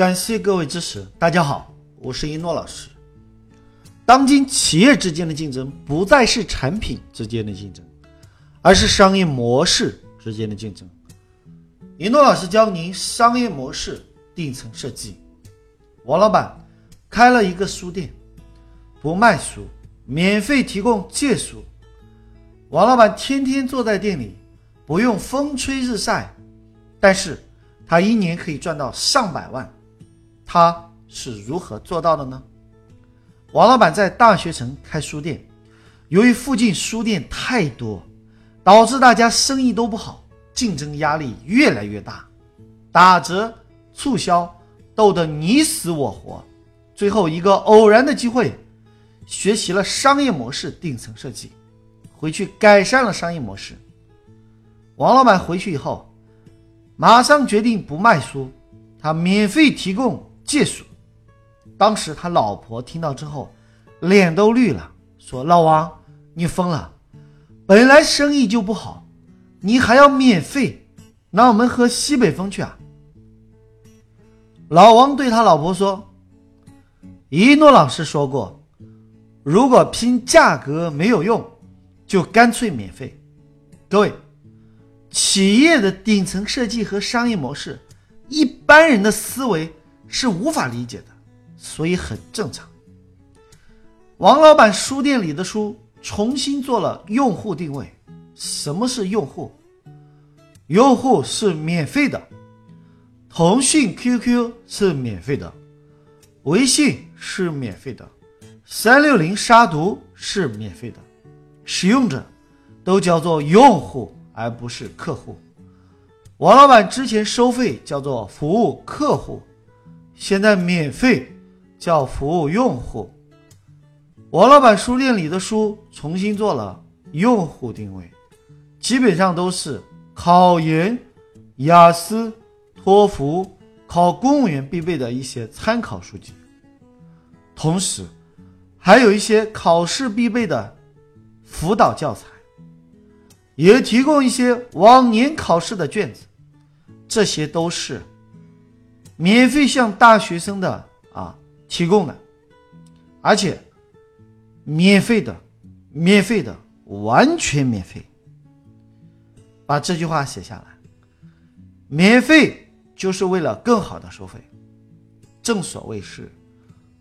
感谢各位支持。大家好，我是一诺老师。当今企业之间的竞争不再是产品之间的竞争，而是商业模式之间的竞争。一诺老师教您商业模式顶层设计。王老板开了一个书店，不卖书，免费提供借书。王老板天天坐在店里，不用风吹日晒，但是他一年可以赚到上百万。他是如何做到的呢？王老板在大学城开书店，由于附近书店太多，导致大家生意都不好，竞争压力越来越大，打折促销斗得你死我活。最后一个偶然的机会，学习了商业模式顶层设计，回去改善了商业模式。王老板回去以后，马上决定不卖书，他免费提供。技术，当时他老婆听到之后，脸都绿了，说：“老王，你疯了！本来生意就不好，你还要免费，那我们喝西北风去啊！”老王对他老婆说：“一诺老师说过，如果拼价格没有用，就干脆免费。各位，企业的顶层设计和商业模式，一般人的思维。”是无法理解的，所以很正常。王老板书店里的书重新做了用户定位。什么是用户？用户是免费的，腾讯 QQ 是免费的，微信是免费的，三六零杀毒是免费的，使用者都叫做用户，而不是客户。王老板之前收费叫做服务客户。现在免费叫服务用户。王老板书店里的书重新做了用户定位，基本上都是考研、雅思、托福、考公务员必备的一些参考书籍，同时还有一些考试必备的辅导教材，也提供一些往年考试的卷子，这些都是。免费向大学生的啊提供的，而且免费的，免费的，完全免费。把这句话写下来，免费就是为了更好的收费。正所谓是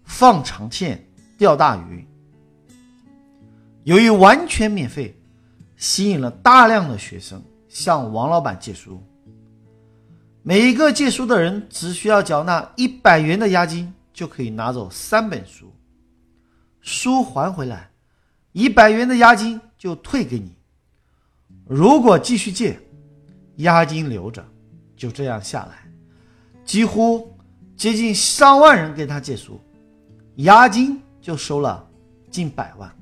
放长线钓大鱼。由于完全免费，吸引了大量的学生向王老板借书。每一个借书的人只需要缴纳一百元的押金，就可以拿走三本书。书还回来，一百元的押金就退给你。如果继续借，押金留着。就这样下来，几乎接近上万人给他借书，押金就收了近百万。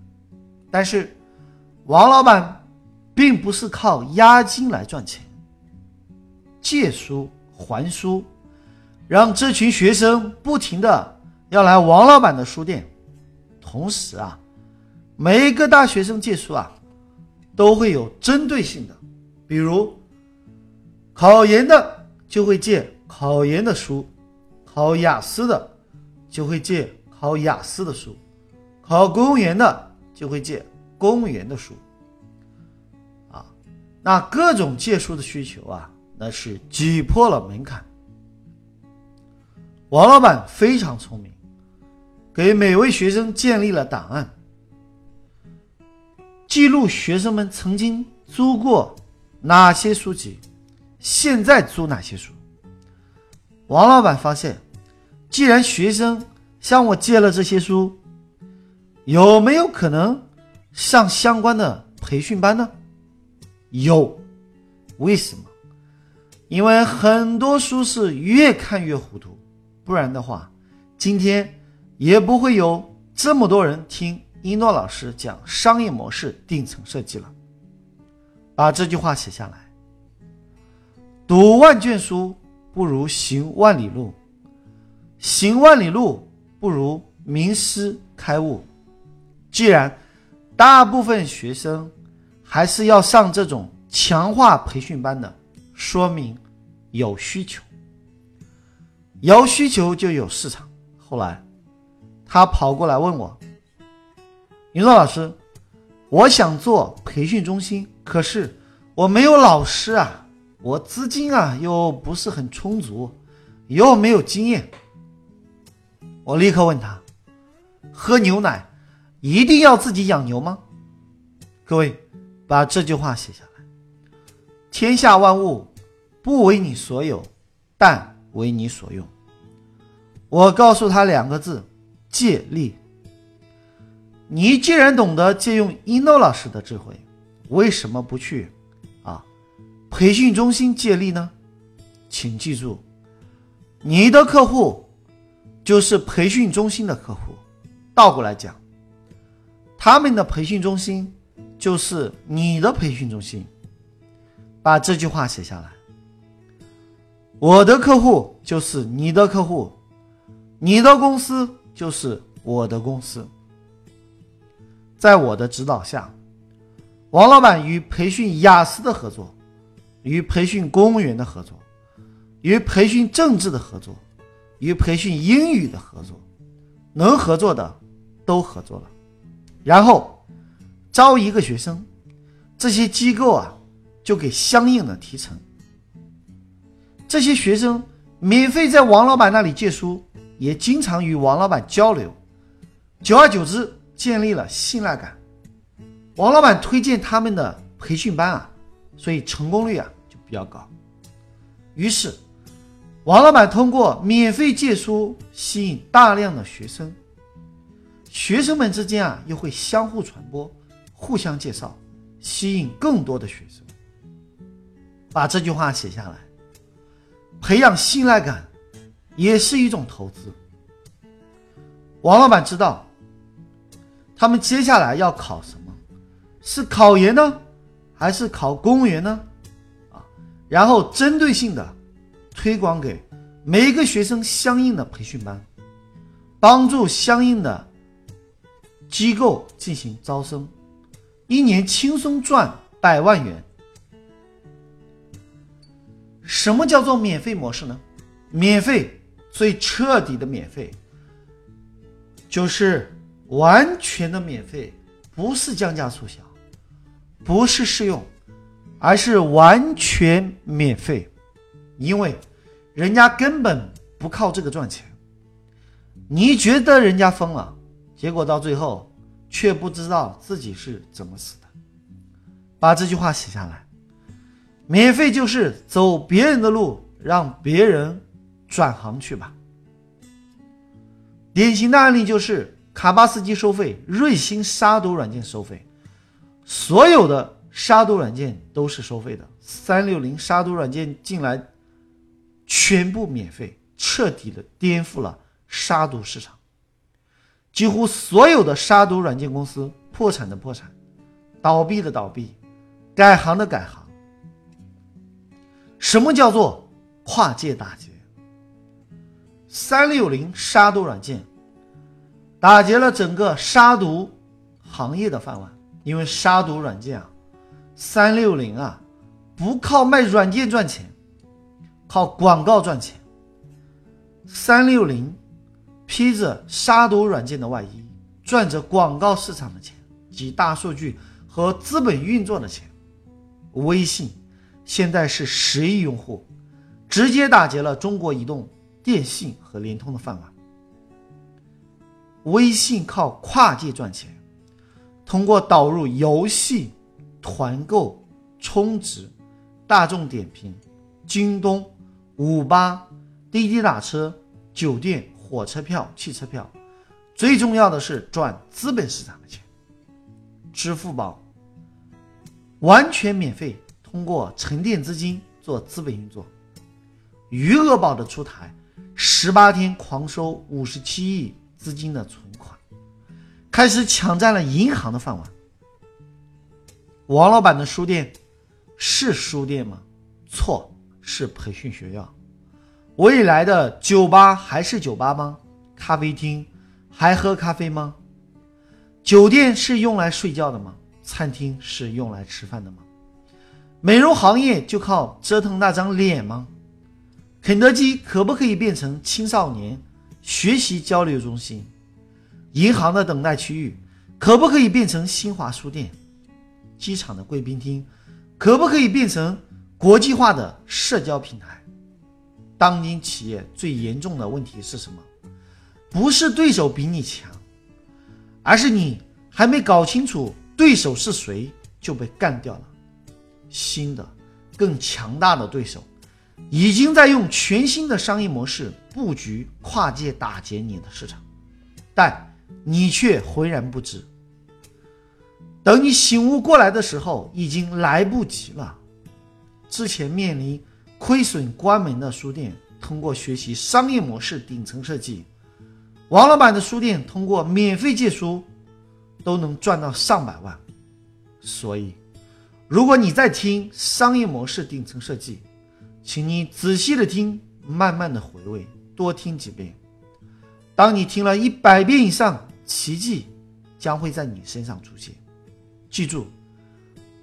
但是，王老板并不是靠押金来赚钱。借书还书，让这群学生不停的要来王老板的书店。同时啊，每一个大学生借书啊，都会有针对性的，比如考研的就会借考研的书，考雅思的就会借考雅思的书，考公务员的就会借公务员的书。啊，那各种借书的需求啊。那是挤破了门槛。王老板非常聪明，给每位学生建立了档案，记录学生们曾经租过哪些书籍，现在租哪些书。王老板发现，既然学生向我借了这些书，有没有可能上相关的培训班呢？有，为什么？因为很多书是越看越糊涂，不然的话，今天也不会有这么多人听一诺老师讲商业模式顶层设计了。把这句话写下来：读万卷书不如行万里路，行万里路不如名师开悟。既然大部分学生还是要上这种强化培训班的。说明有需求。有需求就有市场。后来，他跑过来问我：“云诺老师，我想做培训中心，可是我没有老师啊，我资金啊又不是很充足，又没有经验。”我立刻问他：“喝牛奶一定要自己养牛吗？”各位，把这句话写下：“天下万物不为你所有，但为你所用。”我告诉他两个字：借力。你既然懂得借用一诺老师的智慧，为什么不去啊培训中心借力呢？请记住，你的客户就是培训中心的客户。倒过来讲，他们的培训中心就是你的培训中心。把这句话写下来。我的客户就是你的客户。你的公司就是我的公司，在我的指导下，王老板与培训雅思的合作，与培训公务员的合作，与培训政治的合作，与培训英语的合作，能合作的都合作了，然后招一个学生，这些机构啊就给相应的提成，这些学生免费在王老板那里借书。也经常与王老板交流，久而久之建立了信赖感。王老板推荐他们的培训班啊，所以成功率啊就比较高。于是，王老板通过免费借书吸引大量的学生，学生们之间啊又会相互传播、互相介绍，吸引更多的学生。把这句话写下来，培养信赖感。也是一种投资。王老板知道，他们接下来要考什么，是考研呢，还是考公务员呢？啊，然后针对性的推广给每一个学生相应的培训班，帮助相应的机构进行招生，一年轻松赚百万元。什么叫做免费模式呢？免费。最彻底的免费，就是完全的免费，不是降价促销，不是试用，而是完全免费，因为人家根本不靠这个赚钱。你觉得人家疯了，结果到最后却不知道自己是怎么死的。把这句话写下来，免费就是走别人的路，让别人。转行去吧。典型的案例就是卡巴斯基收费，瑞星杀毒软件收费，所有的杀毒软件都是收费的。三六零杀毒软件进来，全部免费，彻底的颠覆了杀毒市场。几乎所有的杀毒软件公司破产的破产，倒闭的倒闭，改行的改行。什么叫做跨界打劫？三六零杀毒软件打劫了整个杀毒行业的饭碗，因为杀毒软件啊，三六零啊，不靠卖软件赚钱，靠广告赚钱。三六零披着杀毒软件的外衣，赚着广告市场的钱及大数据和资本运作的钱。微信现在是十亿用户，直接打劫了中国移动。电信和联通的饭碗。微信靠跨界赚钱，通过导入游戏、团购、充值、大众点评、京东、五八、滴滴打车、酒店、火车票、汽车票，最重要的是赚资本市场的钱。支付宝完全免费，通过沉淀资金做资本运作。余额宝的出台。十八天狂收五十七亿资金的存款，开始抢占了银行的饭碗。王老板的书店是书店吗？错，是培训学校。未来的酒吧还是酒吧吗？咖啡厅还喝咖啡吗？酒店是用来睡觉的吗？餐厅是用来吃饭的吗？美容行业就靠折腾那张脸吗？肯德基可不可以变成青少年学习交流中心？银行的等待区域可不可以变成新华书店？机场的贵宾厅可不可以变成国际化的社交平台？当今企业最严重的问题是什么？不是对手比你强，而是你还没搞清楚对手是谁就被干掉了。新的、更强大的对手已经在用全新的商业模式布局跨界打劫你的市场，但你却浑然不知。等你醒悟过来的时候，已经来不及了。之前面临亏损关门的书店，通过学习商业模式顶层设计。王老板的书店通过免费借书，都能赚到上百万。所以，如果你在听商业模式顶层设计，请你仔细的听，慢慢的回味，多听几遍。当你听了一百遍以上，奇迹将会在你身上出现。记住，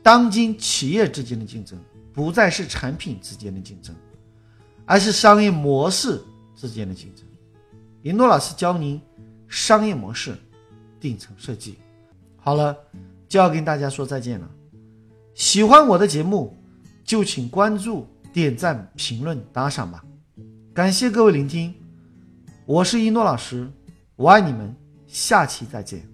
当今企业之间的竞争，不再是产品之间的竞争，而是商业模式之间的竞争。林诺老师教您商业模式顶层设计。好了，就要跟大家说再见了。喜欢我的节目，就请关注、点赞、评论、打赏吧。感谢各位聆听，我是一诺老师，我爱你们，下期再见。